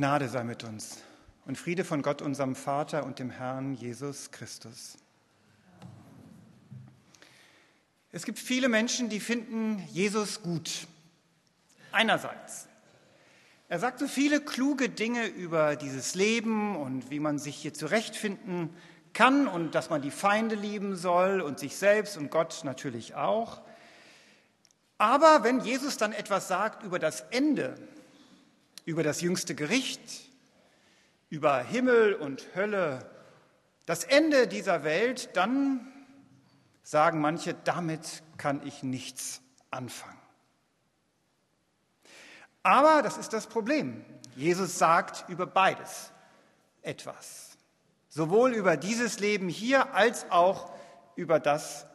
Gnade sei mit uns und Friede von Gott, unserem Vater und dem Herrn Jesus Christus. Es gibt viele Menschen, die finden Jesus gut. Einerseits. Er sagt so viele kluge Dinge über dieses Leben und wie man sich hier zurechtfinden kann und dass man die Feinde lieben soll und sich selbst und Gott natürlich auch. Aber wenn Jesus dann etwas sagt über das Ende, über das jüngste Gericht, über Himmel und Hölle, das Ende dieser Welt, dann sagen manche, damit kann ich nichts anfangen. Aber das ist das Problem. Jesus sagt über beides etwas. Sowohl über dieses Leben hier als auch über das,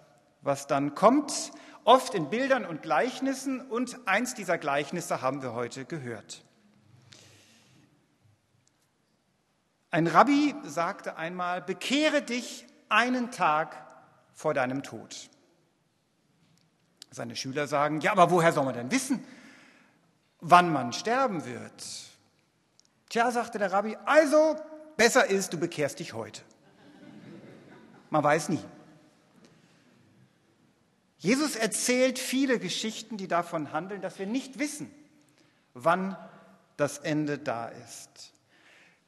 was dann kommt, oft in Bildern und Gleichnissen. Und eins dieser Gleichnisse haben wir heute gehört. Ein Rabbi sagte einmal, bekehre dich einen Tag vor deinem Tod. Seine Schüler sagen, ja, aber woher soll man denn wissen, wann man sterben wird? Tja, sagte der Rabbi, also besser ist, du bekehrst dich heute. Man weiß nie. Jesus erzählt viele Geschichten, die davon handeln, dass wir nicht wissen, wann das Ende da ist.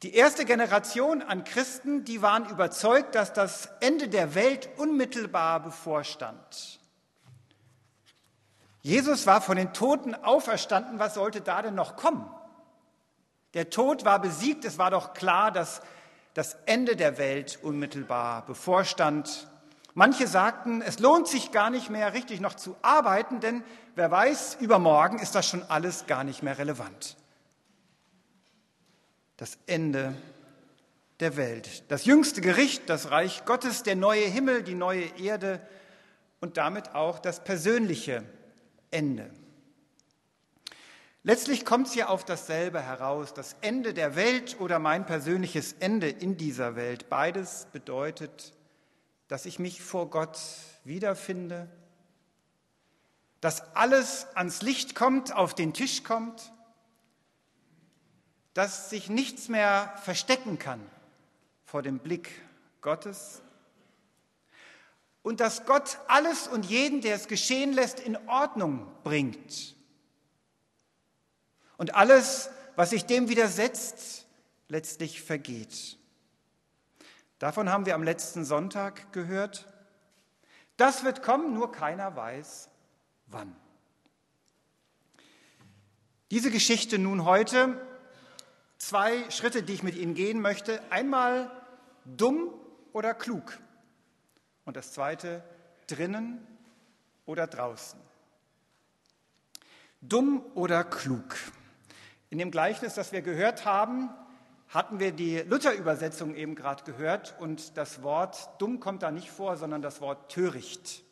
Die erste Generation an Christen, die waren überzeugt, dass das Ende der Welt unmittelbar bevorstand. Jesus war von den Toten auferstanden, was sollte da denn noch kommen? Der Tod war besiegt, es war doch klar, dass das Ende der Welt unmittelbar bevorstand. Manche sagten, es lohnt sich gar nicht mehr richtig noch zu arbeiten, denn wer weiß, übermorgen ist das schon alles gar nicht mehr relevant das Ende der Welt. Das jüngste Gericht, das Reich Gottes, der neue Himmel, die neue Erde und damit auch das persönliche Ende. Letztlich kommt es ja auf dasselbe heraus, das Ende der Welt oder mein persönliches Ende in dieser Welt. Beides bedeutet, dass ich mich vor Gott wiederfinde, dass alles ans Licht kommt, auf den Tisch kommt dass sich nichts mehr verstecken kann vor dem Blick Gottes und dass Gott alles und jeden, der es geschehen lässt, in Ordnung bringt. Und alles, was sich dem widersetzt, letztlich vergeht. Davon haben wir am letzten Sonntag gehört. Das wird kommen, nur keiner weiß wann. Diese Geschichte nun heute zwei Schritte, die ich mit Ihnen gehen möchte. Einmal dumm oder klug. Und das zweite, drinnen oder draußen. Dumm oder klug. In dem Gleichnis, das wir gehört haben, hatten wir die Luther-Übersetzung eben gerade gehört und das Wort dumm kommt da nicht vor, sondern das Wort töricht.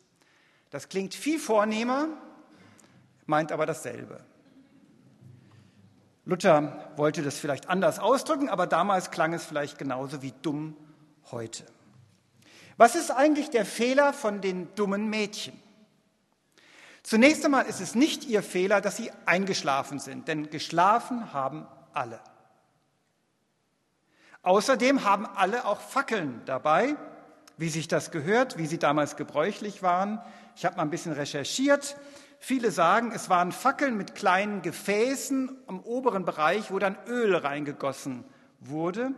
Das klingt viel vornehmer, meint aber dasselbe. Luther wollte das vielleicht anders ausdrücken, aber damals klang es vielleicht genauso wie dumm heute. Was ist eigentlich der Fehler von den dummen Mädchen? Zunächst einmal ist es nicht ihr Fehler, dass sie eingeschlafen sind, denn geschlafen haben alle. Außerdem haben alle auch Fackeln dabei, wie sich das gehört, wie sie damals gebräuchlich waren. Ich habe mal ein bisschen recherchiert. Viele sagen, es waren Fackeln mit kleinen Gefäßen am oberen Bereich, wo dann Öl reingegossen wurde.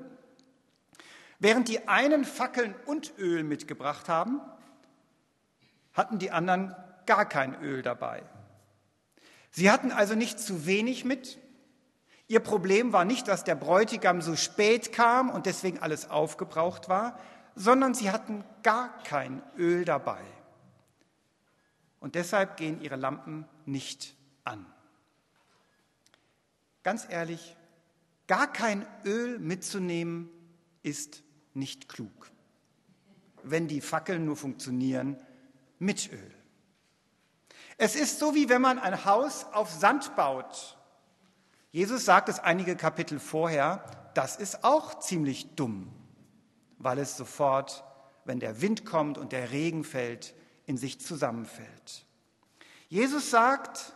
Während die einen Fackeln und Öl mitgebracht haben, hatten die anderen gar kein Öl dabei. Sie hatten also nicht zu wenig mit. Ihr Problem war nicht, dass der Bräutigam so spät kam und deswegen alles aufgebraucht war, sondern sie hatten gar kein Öl dabei und deshalb gehen ihre Lampen nicht an. Ganz ehrlich, gar kein Öl mitzunehmen ist nicht klug, wenn die Fackeln nur funktionieren mit Öl. Es ist so, wie wenn man ein Haus auf Sand baut. Jesus sagt es einige Kapitel vorher, das ist auch ziemlich dumm, weil es sofort, wenn der Wind kommt und der Regen fällt, in sich zusammenfällt. Jesus sagt,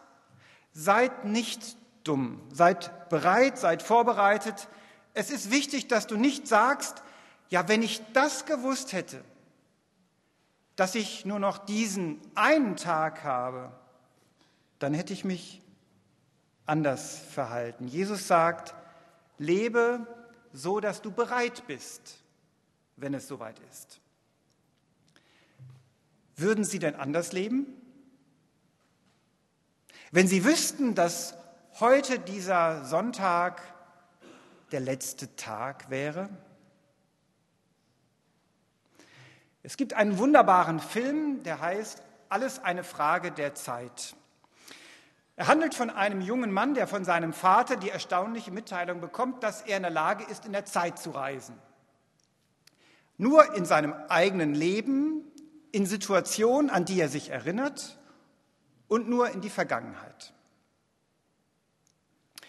seid nicht dumm. Seid bereit, seid vorbereitet. Es ist wichtig, dass du nicht sagst, ja, wenn ich das gewusst hätte, dass ich nur noch diesen einen Tag habe, dann hätte ich mich anders verhalten. Jesus sagt, lebe so, dass du bereit bist, wenn es soweit ist. Würden Sie denn anders leben? Wenn Sie wüssten, dass heute dieser Sonntag der letzte Tag wäre? Es gibt einen wunderbaren Film, der heißt Alles eine Frage der Zeit. Er handelt von einem jungen Mann, der von seinem Vater die erstaunliche Mitteilung bekommt, dass er in der Lage ist, in der Zeit zu reisen. Nur in seinem eigenen Leben, in Situationen, an die er sich erinnert und nur in die Vergangenheit.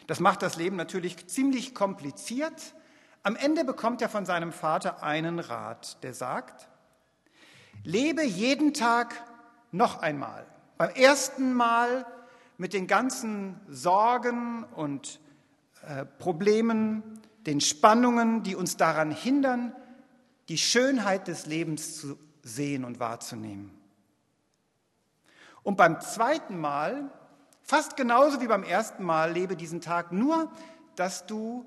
Das macht das Leben natürlich ziemlich kompliziert. Am Ende bekommt er von seinem Vater einen Rat, der sagt, lebe jeden Tag noch einmal. Beim ersten Mal mit den ganzen Sorgen und äh, Problemen, den Spannungen, die uns daran hindern, die Schönheit des Lebens zu sehen und wahrzunehmen. Und beim zweiten Mal, fast genauso wie beim ersten Mal, lebe diesen Tag nur, dass du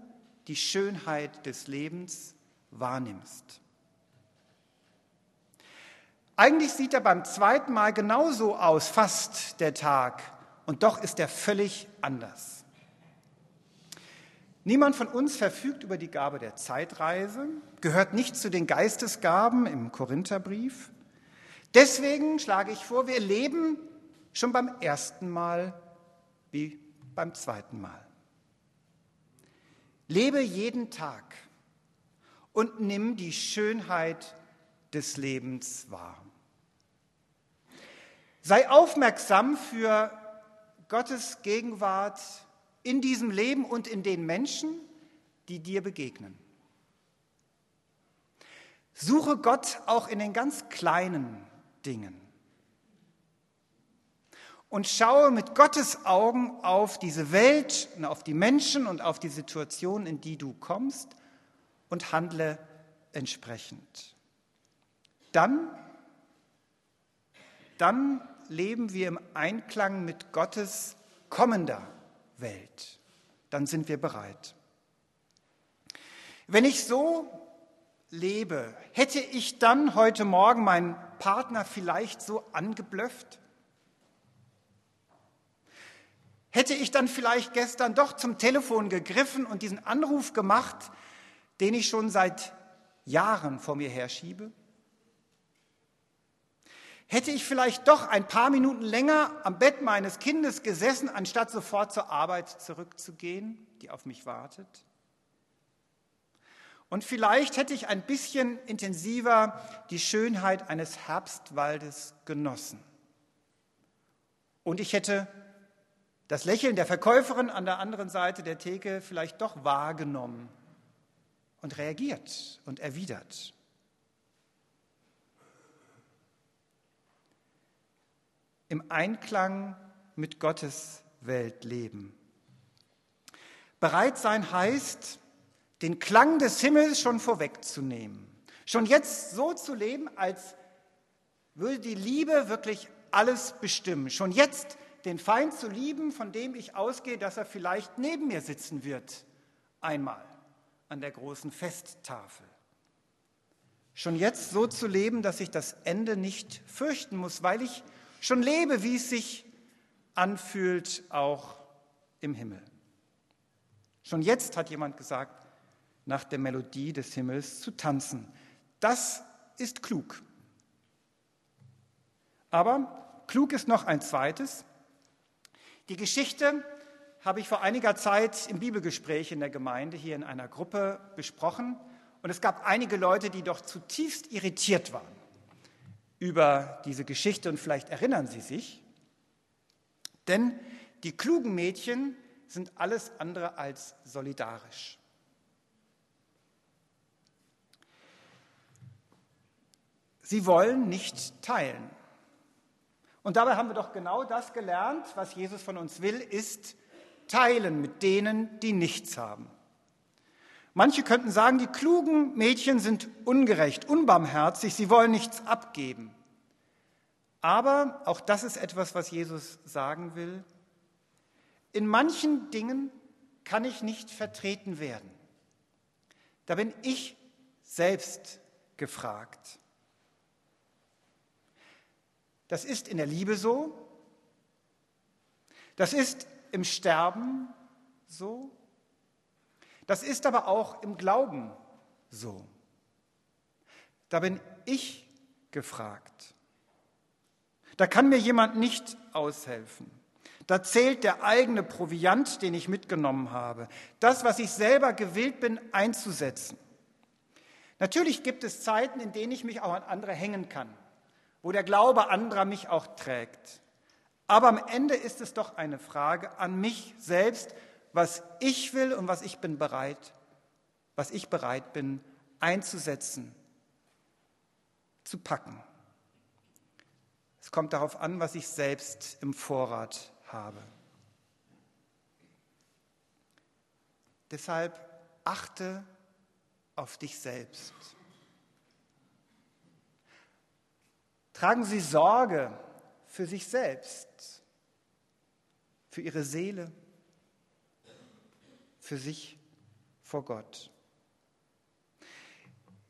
die Schönheit des Lebens wahrnimmst. Eigentlich sieht er beim zweiten Mal genauso aus, fast der Tag, und doch ist er völlig anders. Niemand von uns verfügt über die Gabe der Zeitreise, gehört nicht zu den Geistesgaben im Korintherbrief. Deswegen schlage ich vor, wir leben schon beim ersten Mal wie beim zweiten Mal. Lebe jeden Tag und nimm die Schönheit des Lebens wahr. Sei aufmerksam für Gottes Gegenwart in diesem Leben und in den Menschen, die dir begegnen. Suche Gott auch in den ganz kleinen Dingen. Und schaue mit Gottes Augen auf diese Welt und auf die Menschen und auf die Situation, in die du kommst und handle entsprechend. Dann, dann leben wir im Einklang mit Gottes kommender Welt. Dann sind wir bereit. Wenn ich so lebe, hätte ich dann heute Morgen meinen Partner vielleicht so angeblöfft? Hätte ich dann vielleicht gestern doch zum Telefon gegriffen und diesen Anruf gemacht, den ich schon seit Jahren vor mir herschiebe? Hätte ich vielleicht doch ein paar Minuten länger am Bett meines Kindes gesessen, anstatt sofort zur Arbeit zurückzugehen, die auf mich wartet? Und vielleicht hätte ich ein bisschen intensiver die Schönheit eines Herbstwaldes genossen. Und ich hätte das Lächeln der Verkäuferin an der anderen Seite der Theke vielleicht doch wahrgenommen und reagiert und erwidert. Im Einklang mit Gottes Welt leben. Bereit sein heißt, den Klang des Himmels schon vorwegzunehmen. Schon jetzt so zu leben, als würde die Liebe wirklich alles bestimmen. Schon jetzt den Feind zu lieben, von dem ich ausgehe, dass er vielleicht neben mir sitzen wird, einmal an der großen Festtafel. Schon jetzt so zu leben, dass ich das Ende nicht fürchten muss, weil ich schon lebe, wie es sich anfühlt, auch im Himmel. Schon jetzt hat jemand gesagt, nach der Melodie des Himmels zu tanzen. Das ist klug. Aber klug ist noch ein zweites. Die Geschichte habe ich vor einiger Zeit im Bibelgespräch in der Gemeinde hier in einer Gruppe besprochen. Und es gab einige Leute, die doch zutiefst irritiert waren über diese Geschichte und vielleicht erinnern Sie sich. Denn die klugen Mädchen sind alles andere als solidarisch. Sie wollen nicht teilen. Und dabei haben wir doch genau das gelernt, was Jesus von uns will, ist teilen mit denen, die nichts haben. Manche könnten sagen, die klugen Mädchen sind ungerecht, unbarmherzig, sie wollen nichts abgeben. Aber auch das ist etwas, was Jesus sagen will. In manchen Dingen kann ich nicht vertreten werden. Da bin ich selbst gefragt. Das ist in der Liebe so, das ist im Sterben so, das ist aber auch im Glauben so. Da bin ich gefragt. Da kann mir jemand nicht aushelfen. Da zählt der eigene Proviant, den ich mitgenommen habe, das, was ich selber gewillt bin einzusetzen. Natürlich gibt es Zeiten, in denen ich mich auch an andere hängen kann, wo der Glaube anderer mich auch trägt. Aber am Ende ist es doch eine Frage an mich selbst, was ich will und was ich bin bereit, was ich bereit bin einzusetzen, zu packen. Es kommt darauf an, was ich selbst im Vorrat habe. Deshalb achte auf dich selbst. Tragen Sie Sorge für sich selbst, für Ihre Seele, für sich vor Gott.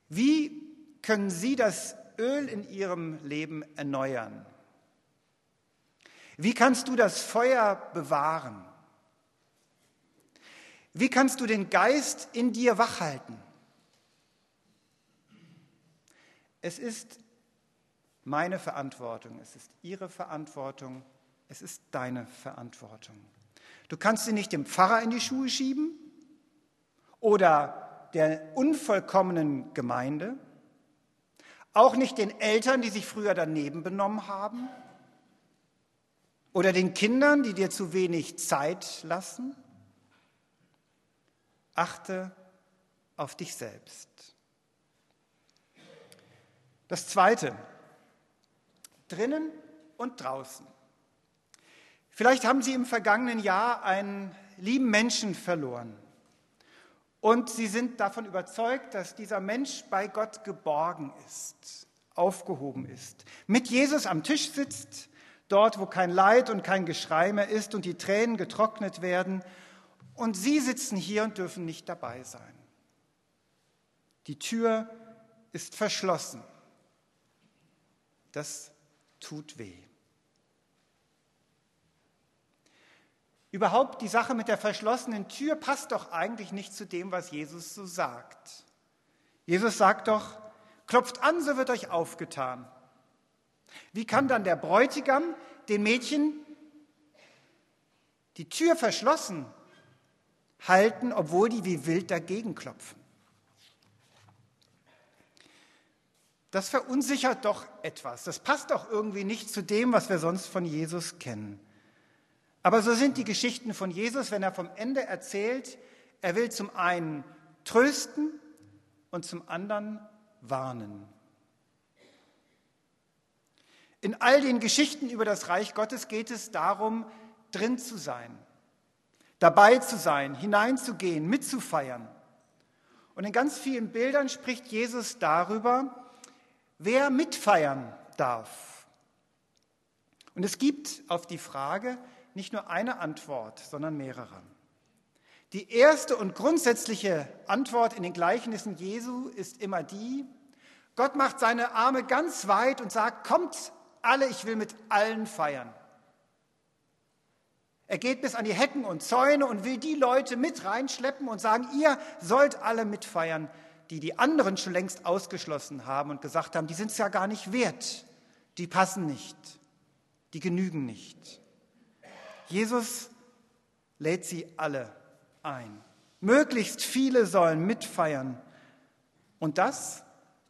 Wie können Sie das Öl in Ihrem Leben erneuern? Wie kannst du das Feuer bewahren? Wie kannst du den Geist in dir wachhalten? Es ist meine Verantwortung, es ist Ihre Verantwortung, es ist deine Verantwortung. Du kannst sie nicht dem Pfarrer in die Schuhe schieben oder der unvollkommenen Gemeinde, auch nicht den Eltern, die sich früher daneben benommen haben oder den Kindern, die dir zu wenig Zeit lassen? Achte auf dich selbst. Das Zweite, drinnen und draußen. Vielleicht haben Sie im vergangenen Jahr einen lieben Menschen verloren und Sie sind davon überzeugt, dass dieser Mensch bei Gott geborgen ist, aufgehoben ist, mit Jesus am Tisch sitzt dort wo kein Leid und kein Geschrei mehr ist und die Tränen getrocknet werden. Und Sie sitzen hier und dürfen nicht dabei sein. Die Tür ist verschlossen. Das tut weh. Überhaupt die Sache mit der verschlossenen Tür passt doch eigentlich nicht zu dem, was Jesus so sagt. Jesus sagt doch, klopft an, so wird euch aufgetan. Wie kann dann der Bräutigam den Mädchen die Tür verschlossen halten, obwohl die wie wild dagegen klopfen? Das verunsichert doch etwas. Das passt doch irgendwie nicht zu dem, was wir sonst von Jesus kennen. Aber so sind die Geschichten von Jesus, wenn er vom Ende erzählt, er will zum einen trösten und zum anderen warnen. In all den Geschichten über das Reich Gottes geht es darum, drin zu sein, dabei zu sein, hineinzugehen, mitzufeiern. Und in ganz vielen Bildern spricht Jesus darüber, wer mitfeiern darf. Und es gibt auf die Frage nicht nur eine Antwort, sondern mehrere. Die erste und grundsätzliche Antwort in den Gleichnissen Jesu ist immer die, Gott macht seine Arme ganz weit und sagt, kommt alle, ich will mit allen feiern. Er geht bis an die Hecken und Zäune und will die Leute mit reinschleppen und sagen, ihr sollt alle mitfeiern, die die anderen schon längst ausgeschlossen haben und gesagt haben, die sind es ja gar nicht wert, die passen nicht, die genügen nicht. Jesus lädt sie alle ein. Möglichst viele sollen mitfeiern. Und das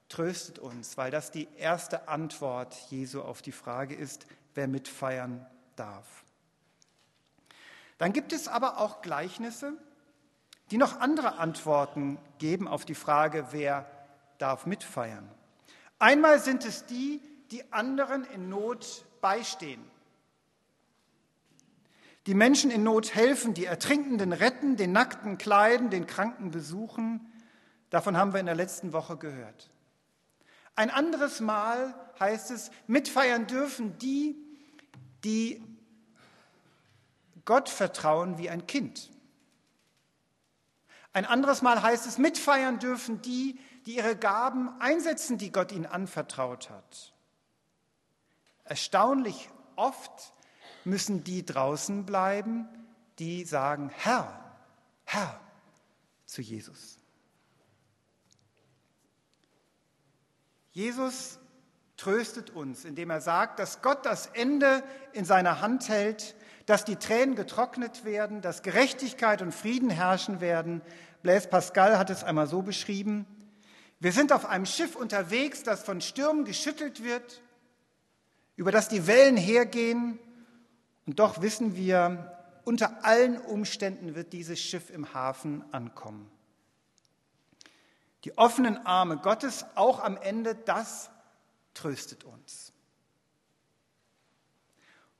tröstet uns, weil das die erste Antwort Jesu auf die Frage ist, wer mitfeiern darf. Dann gibt es aber auch Gleichnisse, die noch andere Antworten geben auf die Frage, wer darf mitfeiern. Einmal sind es die, die anderen in Not beistehen. Die Menschen in Not helfen, die Ertrinkenden retten, den Nackten kleiden, den Kranken besuchen. Davon haben wir in der letzten Woche gehört. Ein anderes Mal heißt es, mitfeiern dürfen die, die Gott vertrauen wie ein Kind. Ein anderes Mal heißt es, mitfeiern dürfen die, die ihre Gaben einsetzen, die Gott ihnen anvertraut hat. Erstaunlich oft müssen die draußen bleiben, die sagen, Herr, Herr zu Jesus. Jesus tröstet uns, indem er sagt, dass Gott das Ende in seiner Hand hält, dass die Tränen getrocknet werden, dass Gerechtigkeit und Frieden herrschen werden. Blaise Pascal hat es einmal so beschrieben. Wir sind auf einem Schiff unterwegs, das von Stürmen geschüttelt wird, über das die Wellen hergehen und doch wissen wir, unter allen Umständen wird dieses Schiff im Hafen ankommen. Die offenen Arme Gottes, auch am Ende, das tröstet uns.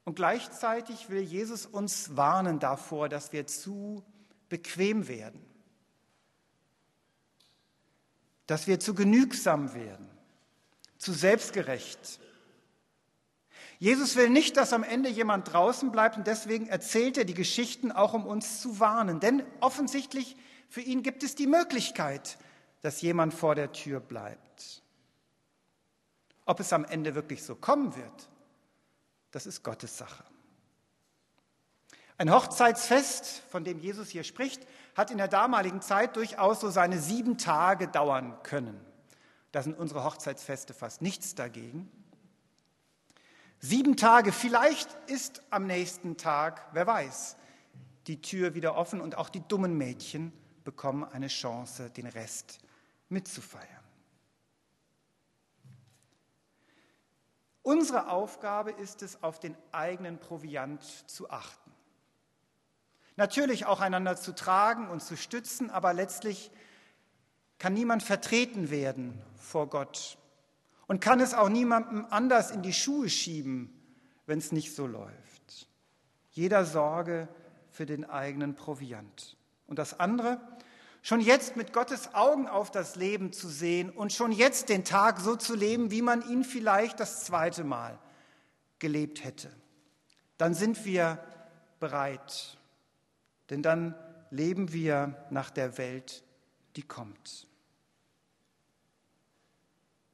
Und gleichzeitig will Jesus uns warnen davor, dass wir zu bequem werden, dass wir zu genügsam werden, zu selbstgerecht, Jesus will nicht, dass am Ende jemand draußen bleibt und deswegen erzählt er die Geschichten auch, um uns zu warnen. Denn offensichtlich für ihn gibt es die Möglichkeit, dass jemand vor der Tür bleibt. Ob es am Ende wirklich so kommen wird, das ist Gottes Sache. Ein Hochzeitsfest, von dem Jesus hier spricht, hat in der damaligen Zeit durchaus so seine sieben Tage dauern können. Da sind unsere Hochzeitsfeste fast nichts dagegen. Sieben Tage, vielleicht ist am nächsten Tag, wer weiß, die Tür wieder offen und auch die dummen Mädchen bekommen eine Chance, den Rest mitzufeiern. Unsere Aufgabe ist es, auf den eigenen Proviant zu achten. Natürlich auch einander zu tragen und zu stützen, aber letztlich kann niemand vertreten werden vor Gott und kann es auch niemandem anders in die Schuhe schieben, wenn es nicht so läuft. Jeder Sorge für den eigenen Proviant. Und das andere, schon jetzt mit Gottes Augen auf das Leben zu sehen und schon jetzt den Tag so zu leben, wie man ihn vielleicht das zweite Mal gelebt hätte. Dann sind wir bereit, denn dann leben wir nach der Welt, die kommt.